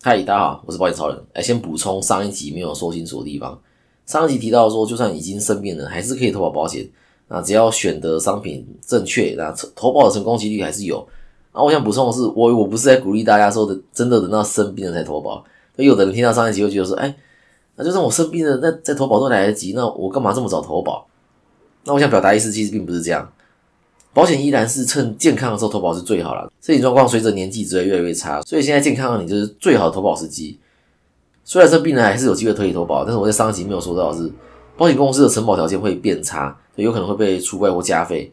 嗨，大家好，我是保险超人。哎，先补充上一集没有说清楚的地方。上一集提到说，就算已经生病了，还是可以投保保险。那只要选的商品正确，那投保的成功几率还是有。啊，我想补充的是，我我不是在鼓励大家说的，真的等到生病了才投保。有的人听到上一集会觉得说，哎，那就算我生病了，那再投保都来得及，那我干嘛这么早投保？那我想表达意思，其实并不是这样。保险依然是趁健康的时候投保是最好了。身体状况随着年纪只会越来越差，所以现在健康的你就是最好的投保时机。虽然生病了还是有机会推理投保，但是我在上一集没有说到是，保险公司的承保条件会变差，有可能会被除外或加费。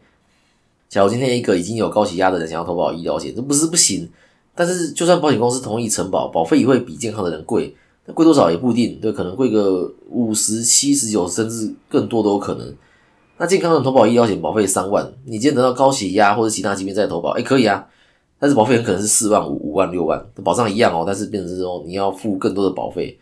假如今天一个已经有高血压的人想要投保医疗险，这不是不行，但是就算保险公司同意承保，保费也会比健康的人贵，那贵多少也不一定，对，可能贵个五十、七十、九，甚至更多都有可能。那健康的投保医疗险保费三万，你今天得到高血压或者其他疾病再投保，哎，可以啊。但是保费很可能是四万五、五万、六万，保障一样哦，但是变成是说你要付更多的保费，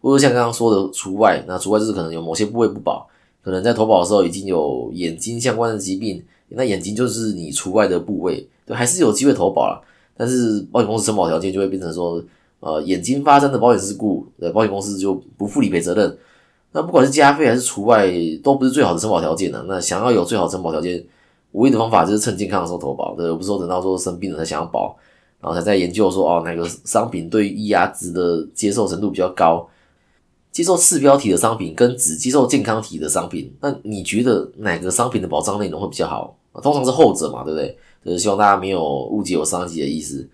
或者像刚刚说的除外，那除外就是可能有某些部位不保，可能在投保的时候已经有眼睛相关的疾病，那眼睛就是你除外的部位，对，还是有机会投保了。但是保险公司承保条件就会变成说，呃，眼睛发生的保险事故，呃，保险公司就不负理赔责任。那不管是加费还是除外，都不是最好的承保条件呢。那想要有最好承保条件，唯一的方法就是趁健康的时候投保，对，不是说等到说生病了才想要保，然后才在研究说哦哪个商品对于压值的接受程度比较高，接受次标题的商品跟只接受健康体的商品，那你觉得哪个商品的保障内容会比较好？通常是后者嘛，对不对？就是希望大家没有误解我上一集的意思。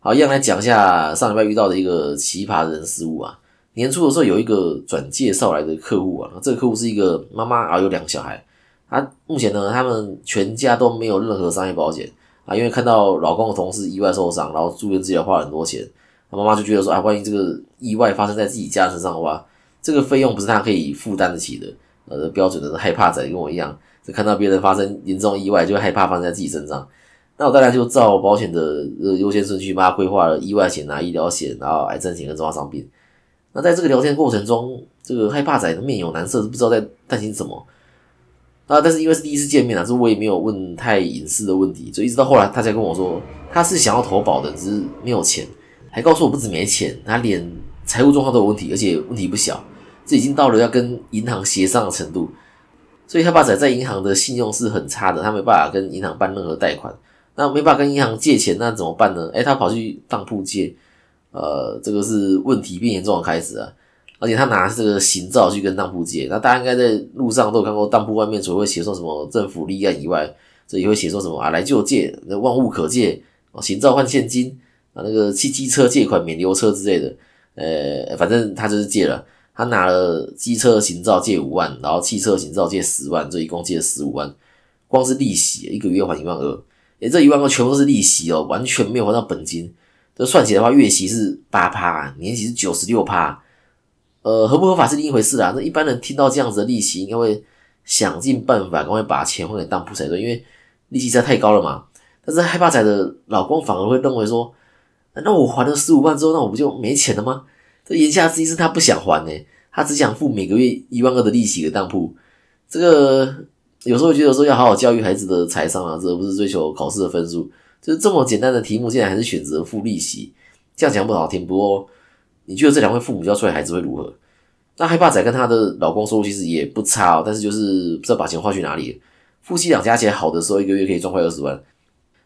好，一样来讲一下上礼拜遇到的一个奇葩的人事物啊。年初的时候，有一个转介绍来的客户啊，这个客户是一个妈妈，然后有两个小孩。她目前呢，他们全家都没有任何商业保险啊，因为看到老公的同事意外受伤，然后住院治疗花了很多钱，他妈妈就觉得说啊，万一这个意外发生在自己家身上的话，这个费用不是她可以负担得起的。呃，标准的害怕仔跟我一样，就看到别人发生严重意外，就害怕发生在自己身上。那我当然就照保险的呃优先顺序，帮他规划了意外险啊、医疗险，然后癌症险跟重大伤病。那在这个聊天过程中，这个害怕仔的面有难色，不知道在担心什么。啊，但是因为是第一次见面啊，所以我也没有问太隐私的问题，所以一直到后来他才跟我说，他是想要投保的，只是没有钱，还告诉我不止没钱，他连财务状况都有问题，而且问题不小，这已经到了要跟银行协商的程度。所以害怕仔在银行的信用是很差的，他没办法跟银行办任何贷款，那没办法跟银行借钱，那怎么办呢？诶，他跑去当铺借。呃，这个是问题变严重的开始啊！而且他拿这个行照去跟当铺借，那大家应该在路上都有看过，当铺外面除了会写说什么政府立案以外，这也会写说什么啊来就借，那万物可借，行照换现金啊，那个汽机车借款免留车之类的，呃，反正他就是借了，他拿了机车行照借五万，然后汽车行照借十万，这一共借了十五万，光是利息一个月还一万二，诶，这一万二全部都是利息哦，完全没有还到本金。这算起来的话，月息是八趴，年息是九十六趴，呃，合不合法是另一回事啊。那一般人听到这样子的利息，应该会想尽办法赶快把钱还给当铺才对，因为利息实在太高了嘛。但是害怕仔的老公反而会认为说，那我还了十五万之后，那我不就没钱了吗？这言下之意是他不想还呢，他只想付每个月一万二的利息给当铺。这个有时候觉得说要好好教育孩子的财商啊，这不是追求考试的分数。就是这么简单的题目，竟然还是选择付利息，这样讲不好听。不过，你觉得这两位父母教出来孩子会如何？那害怕仔跟她的老公收入其实也不差哦，但是就是不知道把钱花去哪里。夫妻俩加起来好的时候，一个月可以赚快二十万，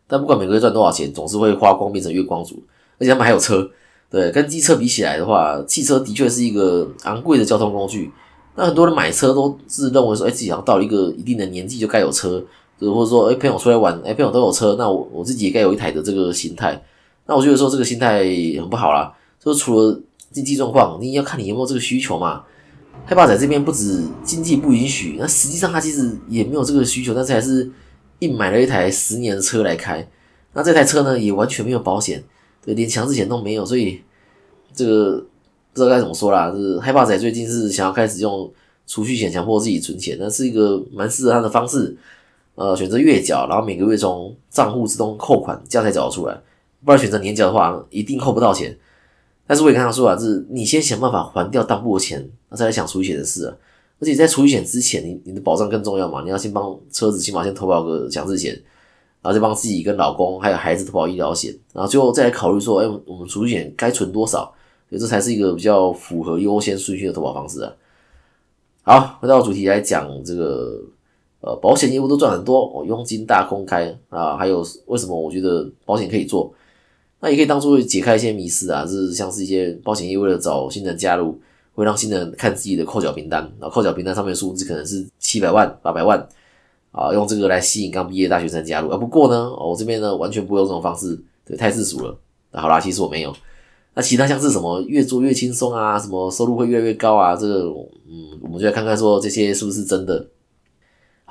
但不管每个月赚多少钱，总是会花光，变成月光族。而且他们还有车，对，跟机车比起来的话，汽车的确是一个昂贵的交通工具。那很多人买车都是认为说，哎，自己好像到一个一定的年纪就该有车。或者说，哎，朋友出来玩，哎，朋友都有车，那我我自己也该有一台的这个心态。那我觉得说这个心态很不好啦。就是除了经济状况，你要看你有没有这个需求嘛。害怕仔这边不止经济不允许，那实际上他其实也没有这个需求，但是还是硬买了一台十年的车来开。那这台车呢，也完全没有保险，对，连强制险都没有，所以这个不知道该怎么说啦。是害怕仔最近是想要开始用储蓄险强迫自己存钱，那是一个蛮适合他的方式。呃，选择月缴，然后每个月从账户自动扣款，这样才缴得出来。不然选择年缴的话，一定扣不到钱。但是我也跟他说啊，就是你先想办法还掉当铺的钱，再来想储蓄险的事啊。而且在储蓄险之前，你你的保障更重要嘛，你要先帮车子起码先投保个强制险。然后再帮自己跟老公还有孩子投保医疗险，然后最后再来考虑说，哎，我们储蓄险该存多少？所以这才是一个比较符合优先顺序的投保方式啊。好，回到主题来讲，这个呃保险业务都赚很多，哦，佣金大公开啊，还有为什么我觉得保险可以做？那也可以当做解开一些迷思啊，就是像是一些保险业为了找新人加入，会让新人看自己的扣缴名单，然后扣缴名单上面数字可能是七百万、八百万。啊，用这个来吸引刚毕业大学生加入啊。不过呢，我这边呢完全不会用这种方式，对，太世俗了。那好啦，其实我没有。那其他像是什么越做越轻松啊，什么收入会越来越高啊，这个嗯，我们就来看看说这些是不是真的。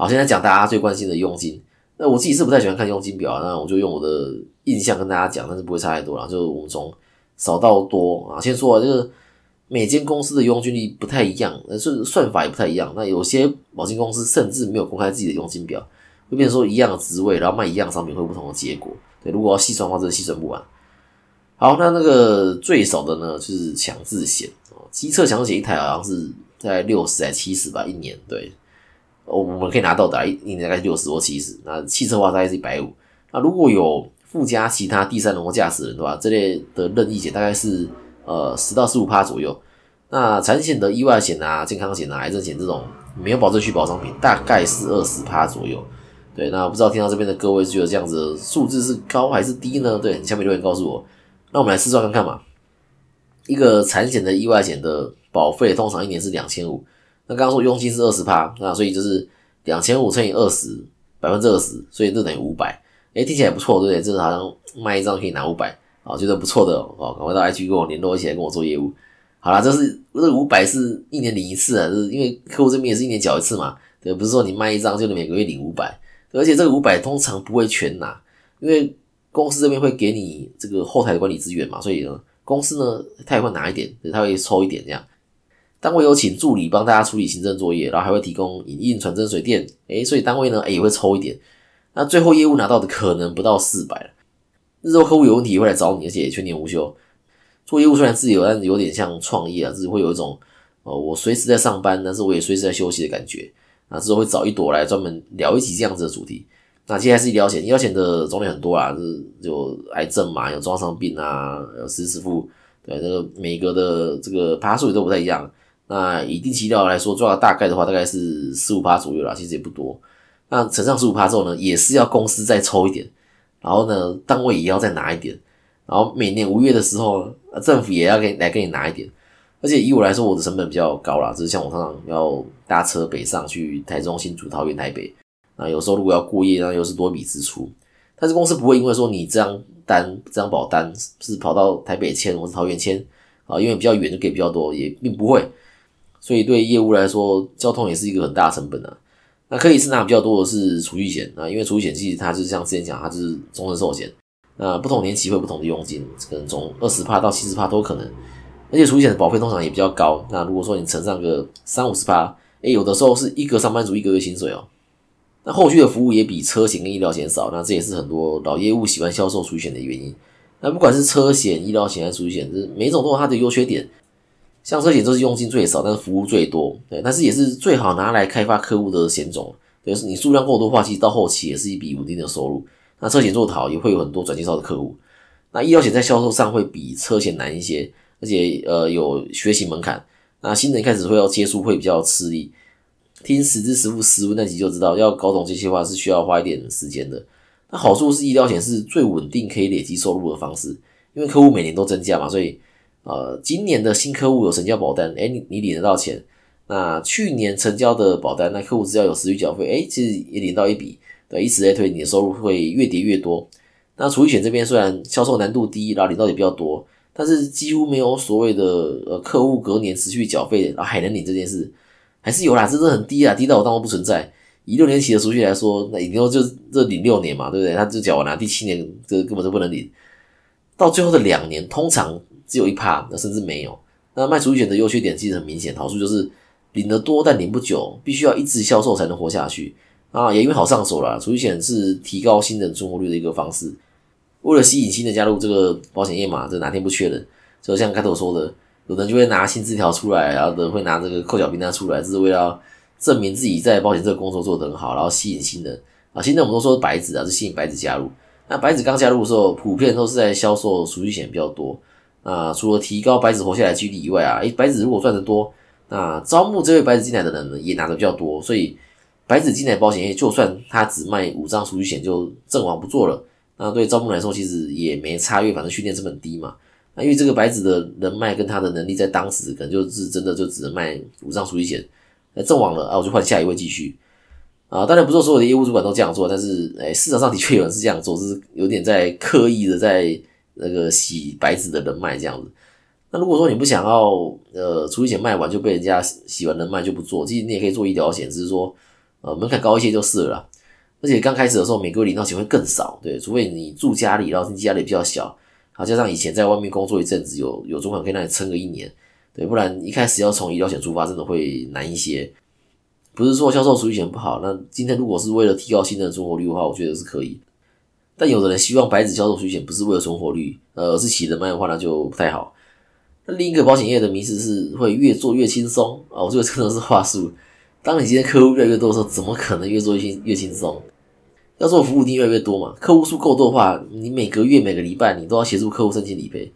好，现在讲大家最关心的佣金。那我自己是不太喜欢看佣金表，那我就用我的印象跟大家讲，但是不会差太多啦。就我们从少到多啊，先说啊，这个。每间公司的佣金率不太一样，呃，算算法也不太一样。那有些保险公司甚至没有公开自己的佣金表，会变成说一样的职位，然后卖一样商品会有不同的结果。对，如果要细算的话，真的细算不完。好，那那个最少的呢，就是强制险哦，机测强制险一台好像是在六十还七十吧，一年。对，我我们可以拿到的，一一年大概六十或七十。那汽车的话大概是一百五。那如果有附加其他第三人或驾驶人的话，这类的任意险大概是。呃，十到十五趴左右。那产险的意外险啊、健康险啊、癌症险这种没有保证续保商品，大概是二十趴左右。对，那不知道听到这边的各位觉得这样子数字是高还是低呢？对，下面留言告诉我。那我们来试算看看嘛。一个产险的意外险的保费通常一年是两千五，那刚刚说佣金是二十趴，那所以就是两千五乘以二十，百分之二十，所以这等于五百。哎，听起来不错，对不对？这好像卖一张可以拿五百。啊，觉得不错的哦，赶快到 IG 跟我联络，一起来跟我做业务。好啦，这是这五百是一年领一次啊，就是因为客户这边也是一年缴一次嘛，对，不是说你卖一张就能每个月领五百，而且这个五百通常不会全拿，因为公司这边会给你这个后台的管理资源嘛，所以呢，公司呢他也会拿一点，他会抽一点这样。单位有请助理帮大家处理行政作业，然后还会提供影印、传真、水电，诶，所以单位呢也会抽一点。那最后业务拿到的可能不到四百了。日后客户有问题会来找你，而且全年无休。做业务虽然自由，但是有点像创业啊，就是会有一种，呃，我随时在上班，但是我也随时在休息的感觉。那之后会找一朵来专门聊一集这样子的主题。那接下来是医疗险，医疗险的种类很多啊，就是有癌症嘛，有装伤病啊，有失实付，对，这个每个的这个趴数也都不太一样。那以定期料来说，做到大概的话，大概是十五趴左右啦，其实也不多。那乘上十五趴之后呢，也是要公司再抽一点。然后呢，单位也要再拿一点，然后每年五月的时候，政府也要给来给你拿一点。而且以我来说，我的成本比较高啦，就是像我常常要搭车北上去台中、新竹、桃园、台北，啊，有时候如果要过夜，那又是多笔支出。但是公司不会因为说你这张单、这张保单是跑到台北签或是桃园签啊，因为比较远就给比较多，也并不会。所以对业务来说，交通也是一个很大成本啊。那可以是拿比较多的是储蓄险啊，因为储蓄险其实它就是像之前讲，它就是终身寿险。那不同年期会不同的佣金，可能从二十帕到七十帕都可能。而且储蓄险的保费通常也比较高。那如果说你乘上个三五十帕，哎，有的时候是一个上班族一个月薪水哦。那后续的服务也比车险跟医疗险少，那这也是很多老业务喜欢销售储蓄险的原因。那不管是车险、医疗险还是储蓄险，这每种都有它的优缺点。像车险都是佣金最少，但是服务最多，对，但是也是最好拿来开发客户的险种。就是你数量够多的话，其实到后期也是一笔稳定的收入。那车险做得好，也会有很多转介绍的客户。那医疗险在销售上会比车险难一些，而且呃有学习门槛。那新人一开始会要接触会比较吃力。听十支实付实物那集就知道，要搞懂这些话是需要花一点时间的。那好处是医疗险是最稳定可以累积收入的方式，因为客户每年都增加嘛，所以。呃，今年的新客户有成交保单，哎，你你领得到钱。那去年成交的保单，那客户只要有持续缴费，哎，其实也领到一笔。对，以此类推，你的收入会越叠越多。那储蓄险这边虽然销售难度低，然后领到也比较多，但是几乎没有所谓的呃客户隔年持续缴费，然后还能领这件事，还是有啦，这是很低啊，低到我当做不存在。以六年期的储蓄来说，那以后就这领六年嘛，对不对？他就缴完了，第七年这根本就不能领，到最后的两年，通常。只有一趴，那甚至没有。那卖储蓄险的优缺点其实很明显，好处就是领得多，但领不久，必须要一直销售才能活下去啊。也因为好上手啦，储蓄险是提高新人存活率的一个方式。为了吸引新的加入这个保险业嘛，这哪天不缺人？就像开头说的，有人就会拿新字条出来，然后的会拿这个扣缴名单出来，这是为了证明自己在保险这个工作做得很好，然后吸引新人。啊。现在我们都说白纸啊，是吸引白纸加入。那白纸刚加入的时候，普遍都是在销售储蓄险比较多。那除了提高白纸活下来几率以外啊，诶，白纸如果赚得多，那招募这位白纸进来的人呢，也拿的比较多。所以白纸进来保险业，就算他只卖五张储蓄险就阵亡不做了，那对招募来说其实也没差，因为反正训练成本低嘛。那因为这个白纸的人脉跟他的能力，在当时可能就是真的就只能卖五张储蓄险，那阵亡了啊，我就换下一位继续。啊，当然不是所有的业务主管都这样做，但是诶，市场上的确有人是这样做，是有点在刻意的在那个洗白纸的人脉这样子。那如果说你不想要呃储蓄险卖完就被人家洗完人脉就不做，其实你也可以做医疗险，只是说呃门槛高一些就是了。而且刚开始的时候每个月领到钱会更少，对，除非你住家里，然后经济压力比较小，好加上以前在外面工作一阵子有有存款可以让你撑个一年，对，不然一开始要从医疗险出发真的会难一些。不是说销售储蓄险不好，那今天如果是为了提高新人存活率的话，我觉得是可以。但有的人希望白纸销售储蓄险不是为了存活率，呃，而是起人脉的话，那就不太好。那另一个保险业的迷思是会越做越轻松啊，我觉得真的是话术。当你今天客户越来越多的时候，怎么可能越做越轻越轻松？要做服务一定越来越多嘛，客户数够多的话，你每个月每个礼拜你都要协助客户申请理赔。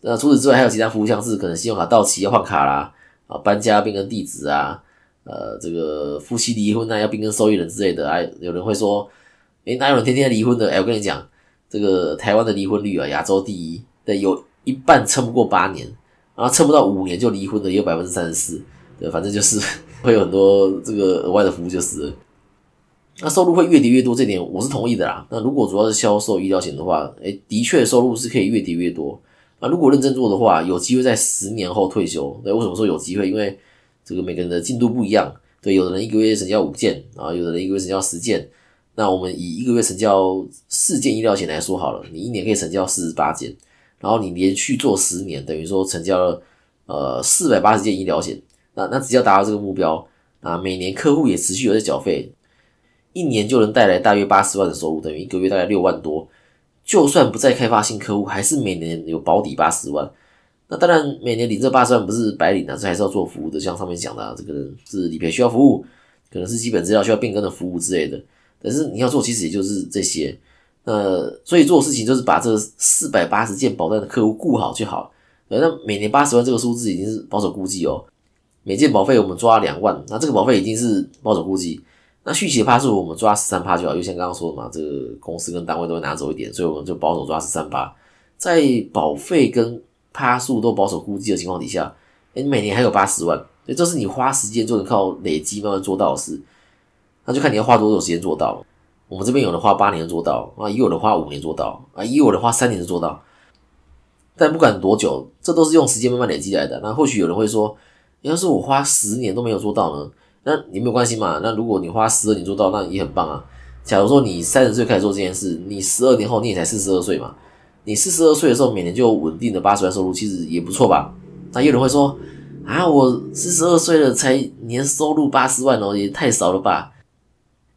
那除此之外，还有其他服务，像是可能信用卡到期要换卡啦，啊，搬家变更地址啊。呃，这个夫妻离婚啊，要变更受益人之类的，哎，有人会说，诶，哪有人天天离婚的？哎，我跟你讲，这个台湾的离婚率啊，亚洲第一，对，有一半撑不过八年，然后撑不到五年就离婚的也有百分之三十四，对，反正就是 会有很多这个额外的服务，就是，那收入会越叠越多，这点我是同意的啦。那如果主要是销售医疗险的话，诶，的确收入是可以越叠越多。那如果认真做的话，有机会在十年后退休。对，为什么说有机会？因为这个每个人的进度不一样，对，有的人一个月成交五件啊，有的人一个月成交十件。那我们以一个月成交四件医疗险来说好了，你一年可以成交四十八件，然后你连续做十年，等于说成交了呃四百八十件医疗险。那那只要达到这个目标啊，每年客户也持续有在缴费，一年就能带来大约八十万的收入，等于一个月大概六万多。就算不再开发新客户，还是每年有保底八十万。那当然，每年领这八十万不是白领啊，这还是要做服务的。像上面讲的，这个是理赔需要服务，可能是基本资料需要变更的服务之类的。但是你要做，其实也就是这些。呃所以做事情就是把这四百八十件保单的客户顾好就好。那每年八十万这个数字已经是保守估计哦。每件保费我们抓两万，那这个保费已经是保守估计。那续期的趴数我们抓十三趴就好，就像刚刚说的嘛，这个公司跟单位都会拿走一点，所以我们就保守抓十三趴，在保费跟趴数都保守估计的情况底下，哎，每年还有八十万，所以这是你花时间就能靠累积慢慢做到的事。那就看你要花多久时间做到。我们这边有人花八年做到啊，也有人花五年做到啊，也有人花三年就做到。但不管多久，这都是用时间慢慢累积来的。那或许有人会说，要是我花十年都没有做到呢？那也没有关系嘛。那如果你花十二年做到，那也很棒啊。假如说你三十岁开始做这件事，你十二年后你也才四十二岁嘛。你四十二岁的时候，每年就有稳定的八十万收入，其实也不错吧？那有人会说啊，我四十二岁了才年收入八十万哦，也太少了吧？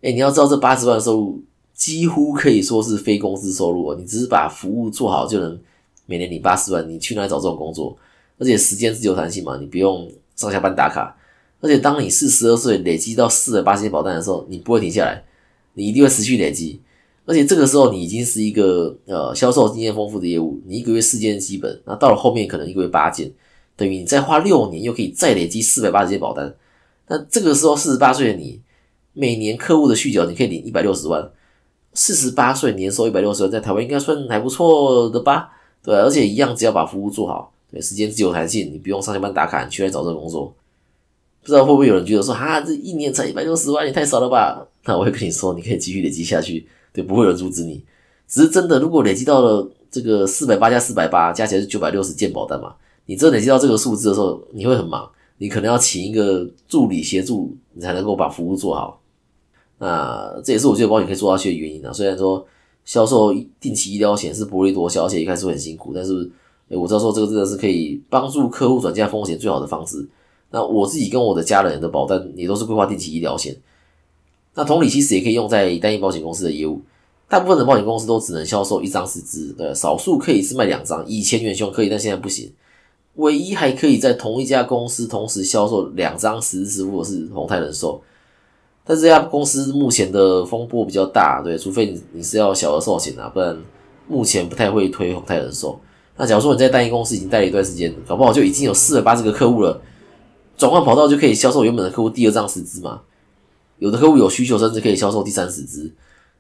哎，你要知道这八十万收入几乎可以说是非工资收入哦，你只是把服务做好就能每年领八十万，你去哪里找这种工作？而且时间自由弹性嘛，你不用上下班打卡。而且当你四十二岁累积到四百八十保单的时候，你不会停下来，你一定会持续累积。而且这个时候你已经是一个呃销售经验丰富的业务，你一个月四件基本，那到了后面可能一个月八件，等于你再花六年又可以再累积四百八十件保单。那这个时候四十八岁的你，每年客户的续缴你可以领一百六十万，四十八岁年收一百六十万，在台湾应该算还不错的吧？对，而且一样只要把服务做好，对，时间自由弹性，你不用上下班打卡，你去来找这个工作。不知道会不会有人觉得说，哈，这一年才一百六十万也太少了吧？那我会跟你说，你可以继续累积下去。对，不会有人阻止你。只是真的，如果累积到了这个四百八加四百八，加起来是九百六十件保单嘛？你真累积到这个数字的时候，你会很忙，你可能要请一个助理协助，你才能够把服务做好。那这也是我觉得保险可以做下去的原因啊。虽然说销售定期医疗险是薄利多销，而且一开始很辛苦，但是我知道说这个真的是可以帮助客户转嫁风险最好的方式。那我自己跟我的家人的保单也都是规划定期医疗险。那同理，其实也可以用在单一保险公司的业务。大部分的保险公司都只能销售一张十支，呃，少数可以是卖两张。以前元凶可以，但现在不行。唯一还可以在同一家公司同时销售两张十支支付的是宏泰人寿。但这家公司目前的风波比较大，对，除非你你是要小额寿险啊，不然目前不太会推宏泰人寿。那假如说你在单一公司已经待了一段时间，搞不好就已经有四百八十个客户了，转换跑道就可以销售原本的客户第二张十支嘛。有的客户有需求，甚至可以销售第三十支。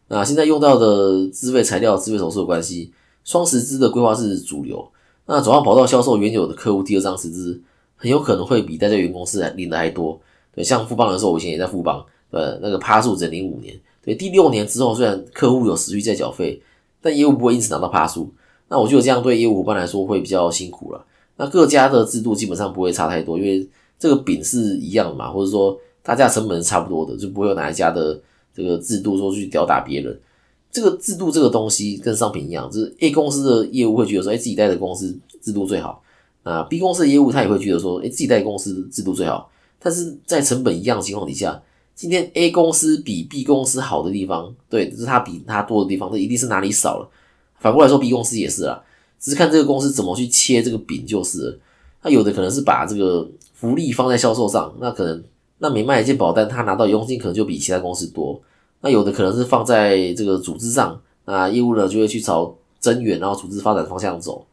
那现在用到的自费材料、自费手术的关系，双十支的规划是主流。那转换跑道销售原有的客户第二张十支，很有可能会比待在原公司领的还多。对，像富邦人寿，我以前也在富邦。呃，那个趴数整领五年，对，第六年之后，虽然客户有持续在缴费，但业务不会因此拿到趴数。那我觉得这样对业务伙伴来说会比较辛苦了。那各家的制度基本上不会差太多，因为这个饼是一样的嘛，或者说大家成本是差不多的，就不会有哪一家的这个制度说去吊打别人。这个制度这个东西跟商品一样，就是 A 公司的业务会觉得说，哎，自己带的公司制度最好。那 B 公司的业务他也会觉得说，哎，自己带公司制度最好。但是在成本一样的情况底下。今天 A 公司比 B 公司好的地方，对，就是它比它多的地方，这一定是哪里少了。反过来说，B 公司也是啊，只是看这个公司怎么去切这个饼就是了。那有的可能是把这个福利放在销售上，那可能那每卖一件保单，他拿到佣金可能就比其他公司多。那有的可能是放在这个组织上，那业务呢就会去朝增援，然后组织发展方向走。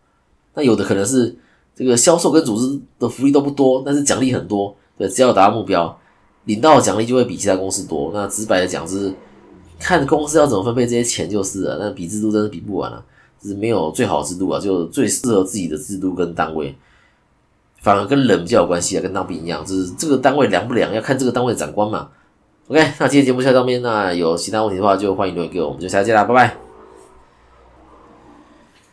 那有的可能是这个销售跟组织的福利都不多，但是奖励很多，对，只要达到目标。领到的奖励就会比其他公司多。那直白的讲是，看公司要怎么分配这些钱就是了。那比制度真是比不完了，就是没有最好制度啊，就最适合自己的制度跟单位，反而跟人比较有关系啊，跟当兵一样，就是这个单位凉不凉，要看这个单位的长官嘛。OK，那今天节目就到这边，那有其他问题的话就欢迎留言给我，我们就下期见啦，拜拜。